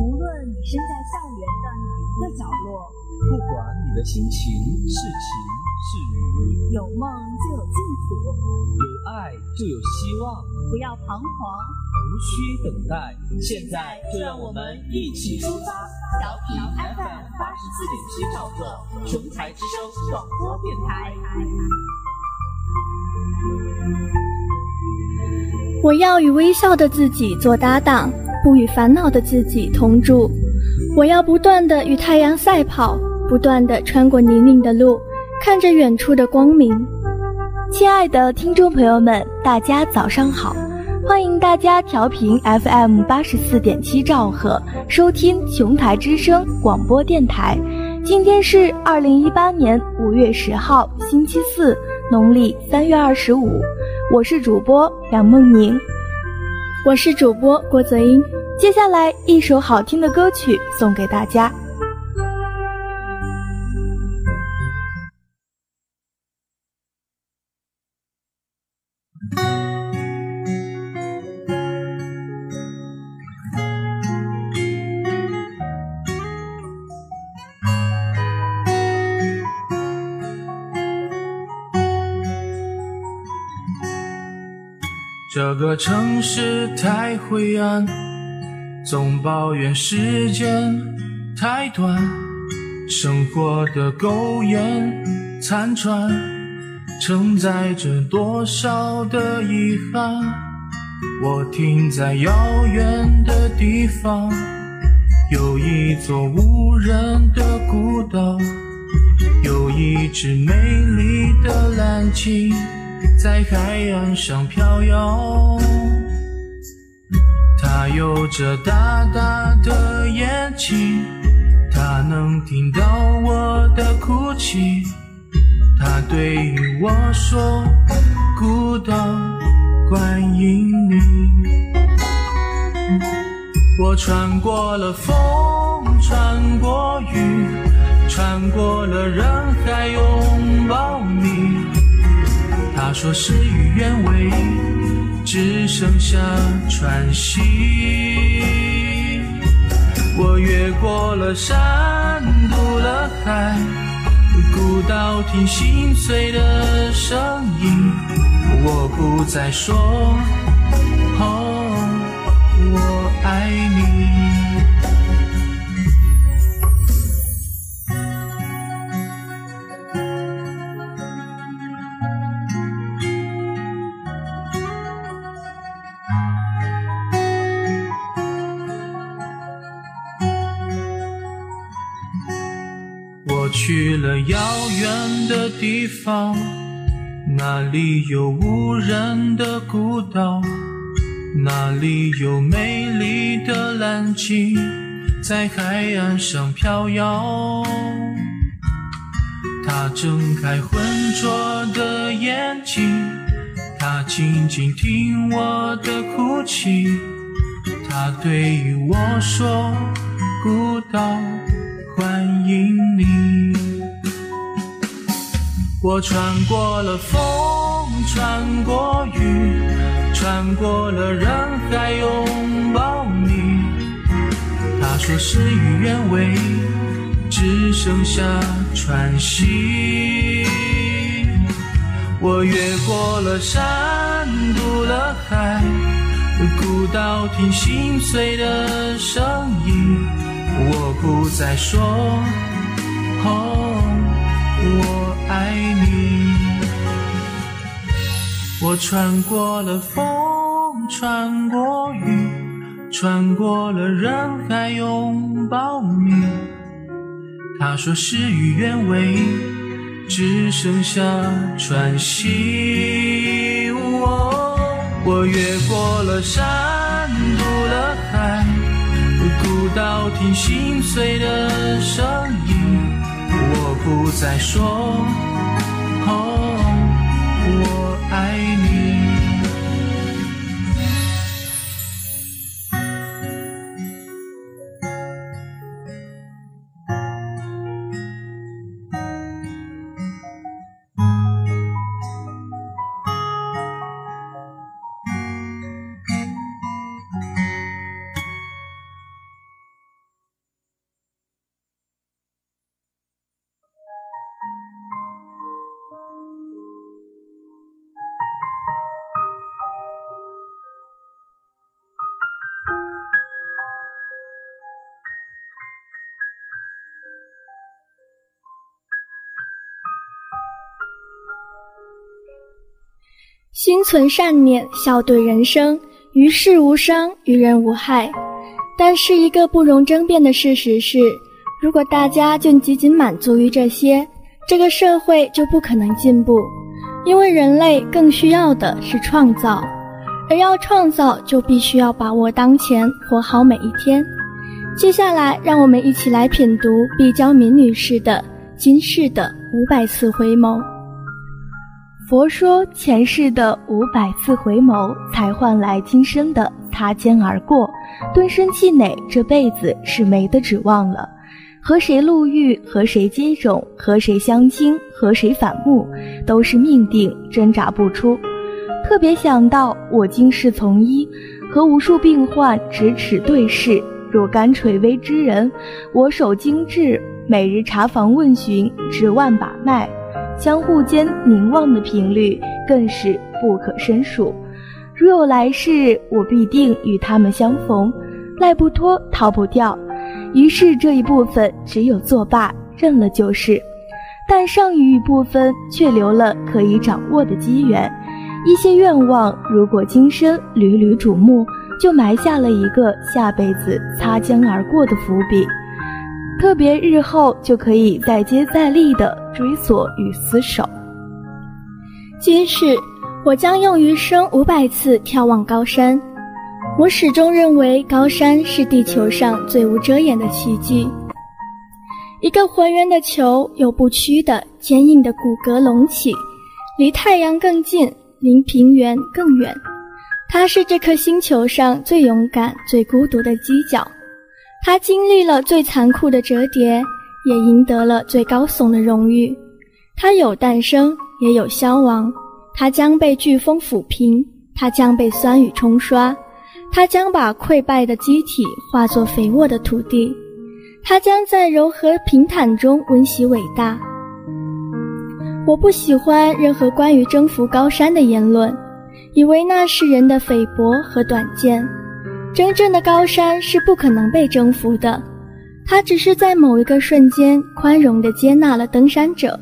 无论你身在校园的哪一个角落，不管你的心情是晴是雨，有梦就有净土，有爱就有希望，不要彷徨，无需等待。现在就让我们一起出发，调频 FM 八十四点七兆赫，雄才之声广播电台。我要与微笑的自己做搭档，不与烦恼的自己同住。我要不断的与太阳赛跑，不断的穿过泥泞的路，看着远处的光明。亲爱的听众朋友们，大家早上好！欢迎大家调频 FM 八十四点七兆赫，收听琼台之声广播电台。今天是二零一八年五月十号，星期四，农历三月二十五。我是主播梁梦宁，我是主播郭泽英。接下来一首好听的歌曲送给大家。这个城市太灰暗，总抱怨时间太短，生活的苟延残喘，承载着多少的遗憾。我停在遥远的地方，有一座无人的孤岛，有一只美丽的蓝鲸。在海岸上飘摇，它有着大大的眼睛，它能听到我的哭泣，它对我说：“孤岛欢迎你。”我穿过了风，穿过雨，穿过了人海，拥抱你。他说事与愿违，只剩下喘息。我越过了山，渡了海，孤岛听心碎的声音。我不再说，哦，我爱你。地方，那里有无人的孤岛，那里有美丽的蓝鲸在海岸上飘摇。他睁开浑浊的眼睛，他静静听我的哭泣，他对我说：“孤岛。”欢迎你，我穿过了风，穿过雨，穿过了人海，拥抱你。他说事与愿违，只剩下喘息。我越过了山，渡了海，孤岛听心碎的声音。我不再说，爱你。我穿过了风，穿过雨，穿过了人海，拥抱你。他说事与愿违，只剩下喘息。我越过了山，渡了海。孤岛听心碎的声音，不再说，哦，我爱你。存善念，笑对人生，于事无伤，于人无害。但是一个不容争辩的事实是，如果大家就仅仅满足于这些，这个社会就不可能进步。因为人类更需要的是创造，而要创造，就必须要把握当前，活好每一天。接下来，让我们一起来品读毕娇敏女士的《今世的五百次回眸》。佛说，前世的五百次回眸，才换来今生的擦肩而过。顿生气馁，这辈子是没得指望了。和谁路遇，和谁接踵，和谁相亲，和谁反目，都是命定，挣扎不出。特别想到我今世从医，和无数病患咫尺对视，若干垂危之人，我手精致，每日查房问询，指万把脉，相互间凝望的频率更是不可胜数。如有来世，我必定与他们相逢，赖不脱，逃不掉。于是这一部分只有作罢，认了就是。但剩余一部分却留了可以掌握的机缘，一些愿望，如果今生屡屡瞩目，就埋下了一个下辈子擦肩而过的伏笔。特别日后就可以再接再厉的追索与厮守。今世，我将用余生五百次眺望高山。我始终认为高山是地球上最无遮掩的奇迹。一个浑圆的球，有不屈的、坚硬的骨骼隆起，离太阳更近，离平原更远。它是这颗星球上最勇敢、最孤独的犄角。它经历了最残酷的折叠，也赢得了最高耸的荣誉。它有诞生，也有消亡。它将被飓风抚平，它将被酸雨冲刷。它将把溃败的机体化作肥沃的土地，它将在柔和平坦中温习伟大。我不喜欢任何关于征服高山的言论，以为那是人的菲薄和短见。真正的高山是不可能被征服的，它只是在某一个瞬间宽容地接纳了登山者，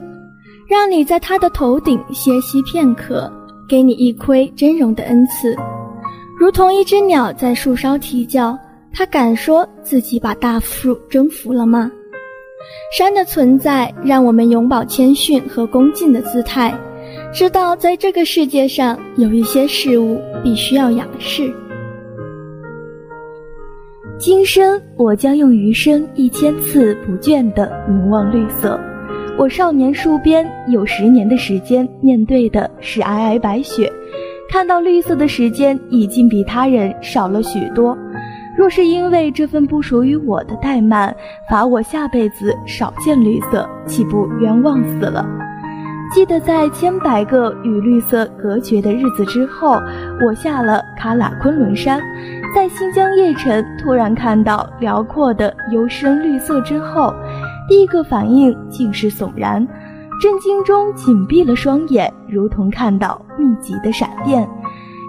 让你在他的头顶歇息片刻，给你一窥真容的恩赐。如同一只鸟在树梢啼叫，它敢说自己把大树征服了吗？山的存在让我们永葆谦逊和恭敬的姿态，知道在这个世界上有一些事物必须要仰视。今生我将用余生一千次不倦地凝望绿色。我少年戍边有十年的时间，面对的是皑皑白雪。看到绿色的时间已经比他人少了许多，若是因为这份不属于我的怠慢，罚我下辈子少见绿色，岂不冤枉死了？记得在千百个与绿色隔绝的日子之后，我下了喀喇昆仑山，在新疆叶城突然看到辽阔的幽深绿色之后，第一个反应竟是悚然。震惊中紧闭了双眼，如同看到密集的闪电，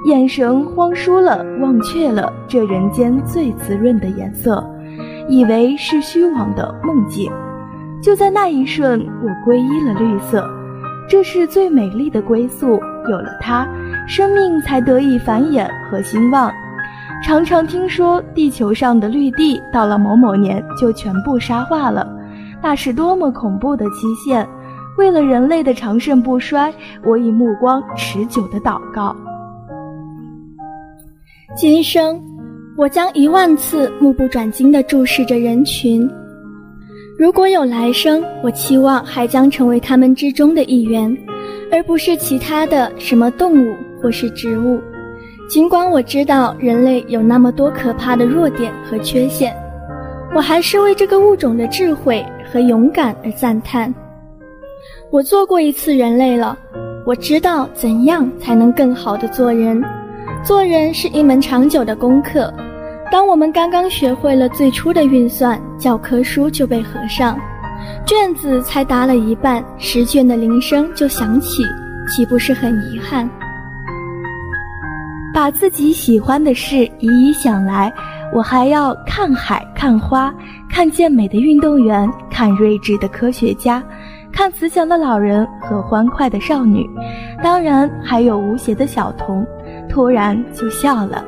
眼神荒疏了，忘却了这人间最滋润的颜色，以为是虚妄的梦境。就在那一瞬，我皈依了绿色，这是最美丽的归宿。有了它，生命才得以繁衍和兴旺。常常听说地球上的绿地到了某某年就全部沙化了，那是多么恐怖的期限！为了人类的长盛不衰，我以目光持久的祷告。今生，我将一万次目不转睛地注视着人群。如果有来生，我期望还将成为他们之中的一员，而不是其他的什么动物或是植物。尽管我知道人类有那么多可怕的弱点和缺陷，我还是为这个物种的智慧和勇敢而赞叹。我做过一次人类了，我知道怎样才能更好的做人。做人是一门长久的功课。当我们刚刚学会了最初的运算，教科书就被合上，卷子才答了一半，试卷的铃声就响起，岂不是很遗憾？把自己喜欢的事一一想来，我还要看海、看花、看健美的运动员、看睿智的科学家。看慈祥的老人和欢快的少女，当然还有无邪的小童，突然就笑了。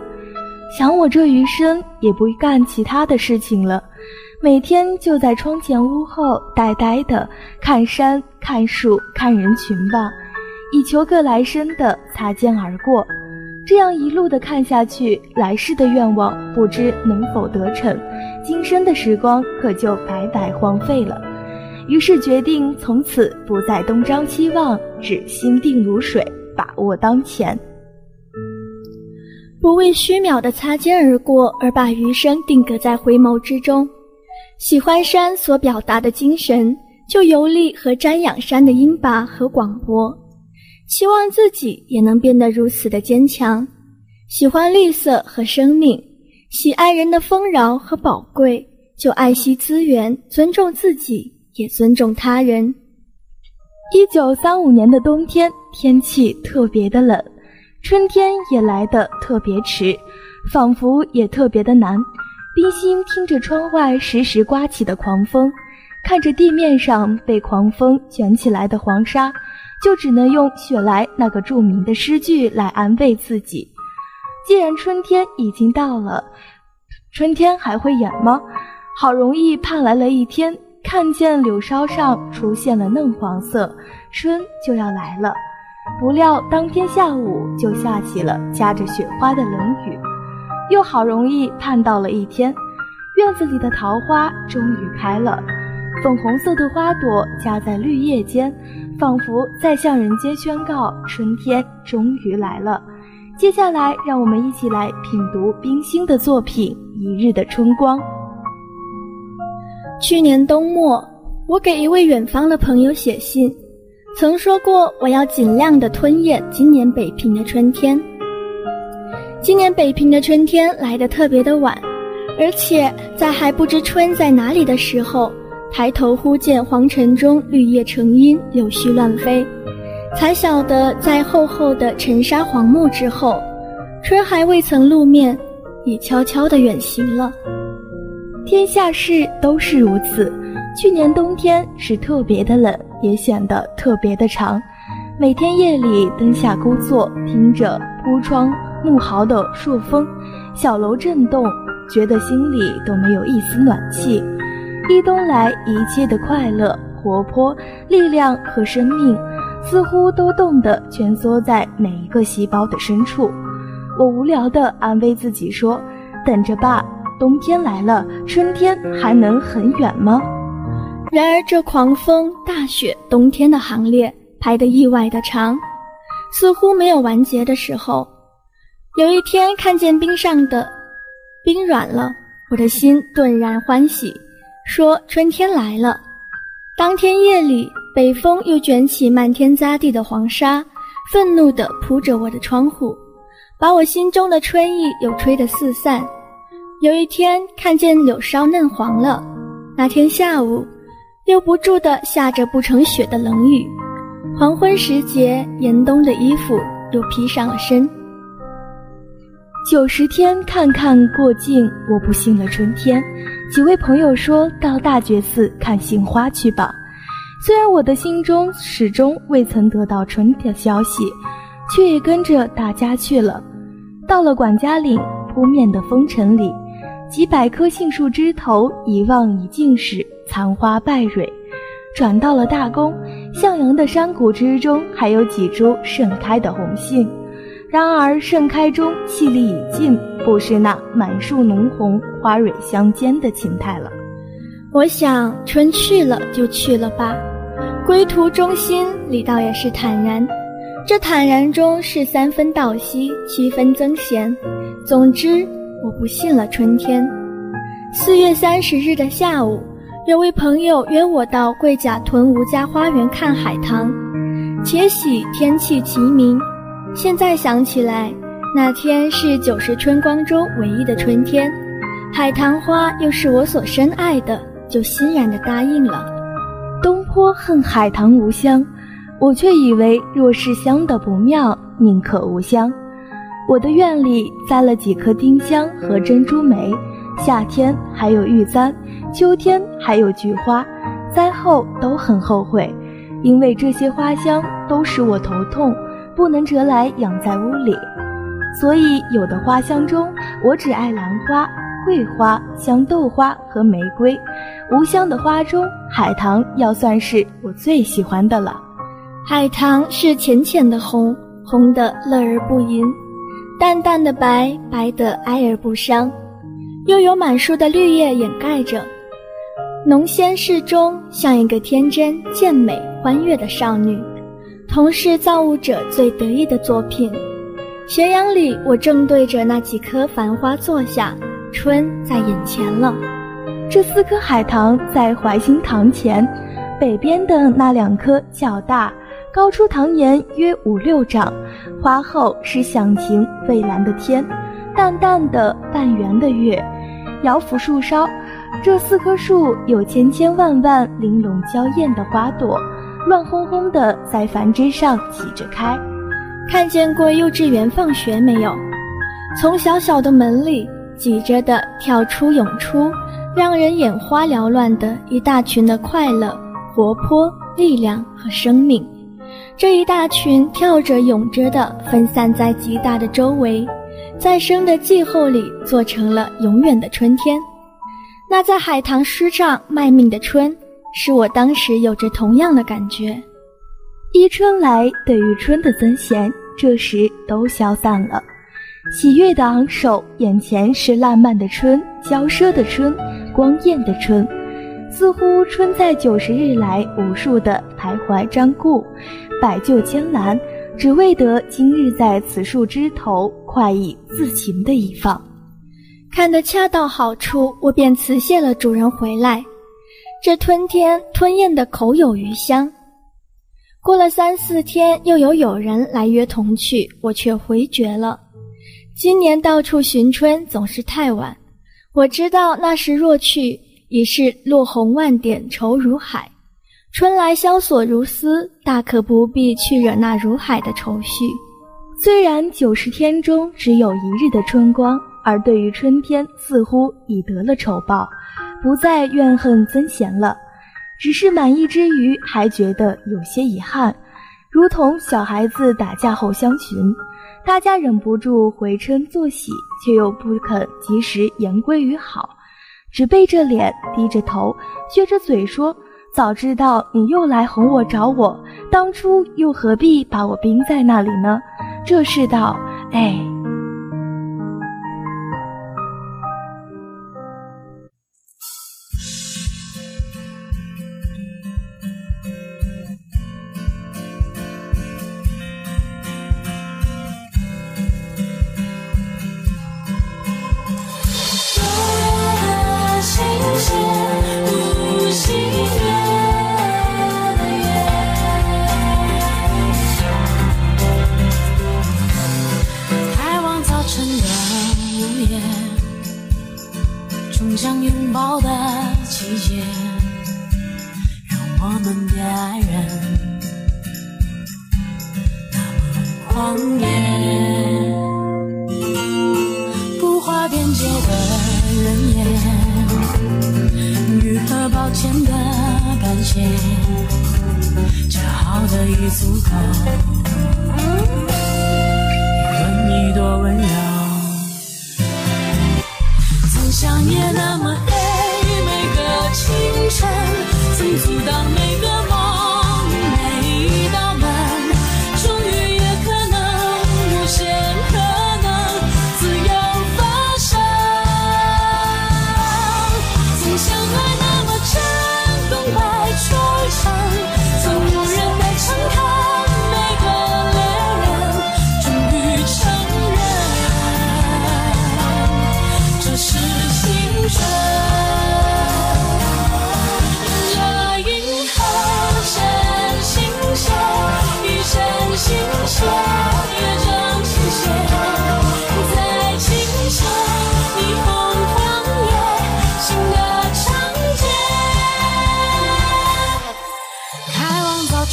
想我这余生也不干其他的事情了，每天就在窗前屋后呆呆的看山看树看人群吧，以求个来生的擦肩而过。这样一路的看下去，来世的愿望不知能否得逞，今生的时光可就白白荒废了。于是决定从此不再东张西望，只心定如水，把握当前，不为虚渺的擦肩而过而把余生定格在回眸之中。喜欢山所表达的精神，就游历和瞻仰山的音拔和广博。希望自己也能变得如此的坚强，喜欢绿色和生命，喜爱人的丰饶和宝贵，就爱惜资源，尊重自己，也尊重他人。一九三五年的冬天，天气特别的冷，春天也来得特别迟，仿佛也特别的难。冰心听着窗外时时刮起的狂风，看着地面上被狂风卷起来的黄沙。就只能用雪莱那个著名的诗句来安慰自己。既然春天已经到了，春天还会远吗？好容易盼来了一天，看见柳梢上出现了嫩黄色，春就要来了。不料当天下午就下起了夹着雪花的冷雨。又好容易盼到了一天，院子里的桃花终于开了，粉红色的花朵夹在绿叶间。仿佛在向人间宣告，春天终于来了。接下来，让我们一起来品读冰心的作品《一日的春光》。去年冬末，我给一位远方的朋友写信，曾说过我要尽量的吞咽今年北平的春天。今年北平的春天来得特别的晚，而且在还不知春在哪里的时候。抬头忽见黄尘中绿叶成荫，柳絮乱飞，才晓得在厚厚的尘沙黄木之后，春还未曾露面，已悄悄地远行了。天下事都是如此，去年冬天是特别的冷，也显得特别的长。每天夜里灯下孤坐，听着铺窗怒嚎的朔风，小楼震动，觉得心里都没有一丝暖气。一冬来，一切的快乐、活泼、力量和生命，似乎都冻得蜷缩在每一个细胞的深处。我无聊地安慰自己说：“等着吧，冬天来了，春天还能很远吗？”然而，这狂风、大雪、冬天的行列排得意外的长，似乎没有完结的时候。有一天，看见冰上的冰软了，我的心顿然欢喜。说春天来了。当天夜里，北风又卷起漫天匝地的黄沙，愤怒地扑着我的窗户，把我心中的春意又吹得四散。有一天看见柳梢嫩黄了，那天下午又不住地下着不成雪的冷雨。黄昏时节，严冬的衣服又披上了身。九十天看看过尽，我不信了春天。几位朋友说到大觉寺看杏花去吧。虽然我的心中始终未曾得到春的消息，却也跟着大家去了。到了管家岭扑面的风尘里，几百棵杏树枝头一望已尽是残花败蕊。转到了大宫，向阳的山谷之中还有几株盛开的红杏。然而盛开中气力已尽，不是那满树浓红、花蕊相间的情态了。我想春去了就去了吧，归途中心里倒也是坦然。这坦然中是三分道息，七分增闲。总之，我不信了春天。四月三十日的下午，有位朋友约我到桂甲屯吴家花园看海棠，且喜天气晴明。现在想起来，那天是九十春光中唯一的春天，海棠花又是我所深爱的，就欣然地答应了。东坡恨海棠无香，我却以为若是香的不妙，宁可无香。我的院里栽了几棵丁香和珍珠梅，夏天还有玉簪，秋天还有菊花，栽后都很后悔，因为这些花香都使我头痛。不能折来养在屋里。所以有的花香中，我只爱兰花、桂花、香豆花和玫瑰。无香的花中，海棠要算是我最喜欢的了。海棠是浅浅的红，红的乐而不淫；淡淡的白，白的哀而不伤，又有满树的绿叶掩盖着，浓鲜适中，像一个天真、健美、欢悦的少女，同是造物者最得意的作品。斜阳里，我正对着那几棵繁花坐下，春在眼前了。这四棵海棠在怀心堂前，北边的那两棵较大。高出堂檐约五六丈，花后是响晴蔚蓝的天，淡淡的半圆的月，摇拂树梢。这四棵树有千千万万玲珑娇艳的花朵，乱哄哄的在繁枝上挤着开。看见过幼稚园放学没有？从小小的门里挤着的跳出涌出，让人眼花缭乱的一大群的快乐、活泼、力量和生命。这一大群跳着涌着的，分散在极大的周围，在生的季候里做成了永远的春天。那在海棠诗上卖命的春，是我当时有着同样的感觉。依春来，对于春的尊贤，这时都消散了。喜悦的昂首，眼前是烂漫的春，娇奢的春，光艳的春。似乎春在九十日来无数的徘徊瞻顾，百就千兰，只为得今日在此树枝头快意自情的一放。看得恰到好处，我便辞谢了主人回来。这吞天吞咽的口有余香。过了三四天，又有友人来约同去，我却回绝了。今年到处寻春总是太晚，我知道那时若去。已是落红万点愁如海，春来萧索如丝，大可不必去惹那如海的愁绪。虽然九十天中只有一日的春光，而对于春天似乎已得了仇报，不再怨恨曾贤了，只是满意之余还觉得有些遗憾，如同小孩子打架后相寻，大家忍不住回嗔作喜，却又不肯及时言归于好。只背着脸，低着头，撅着嘴说：“早知道你又来哄我找我，当初又何必把我冰在那里呢？”这世道，哎。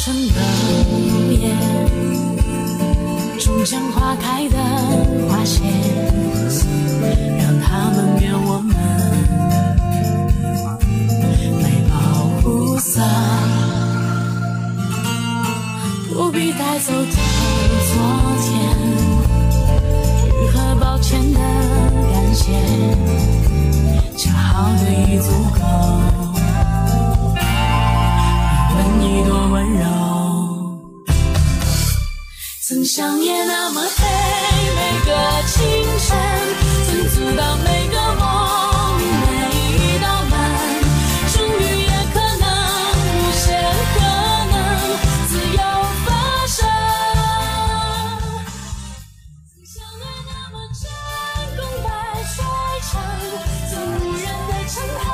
春的一言，终将花开的花谢，让他们给我们来保护色，不必带走的昨天，愈合抱歉的感谢，恰好的一组合。曾想也那么黑，每个清晨，曾阻挡每个梦，每一道门，终于也可能，无限可能，自由发生。曾相爱那么真，功败摔成，曾无人的称叹，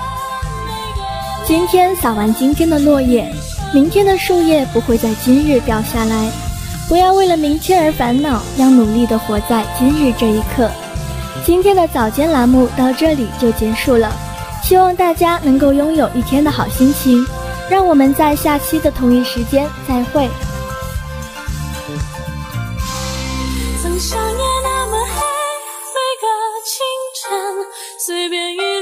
每个今天撒完今天的落叶，明天的树叶不会在今日掉下来。不要为了明天而烦恼，要努力的活在今日这一刻。今天的早间栏目到这里就结束了，希望大家能够拥有一天的好心情。让我们在下期的同一时间再会。曾想也那么黑，每个清晨，随便一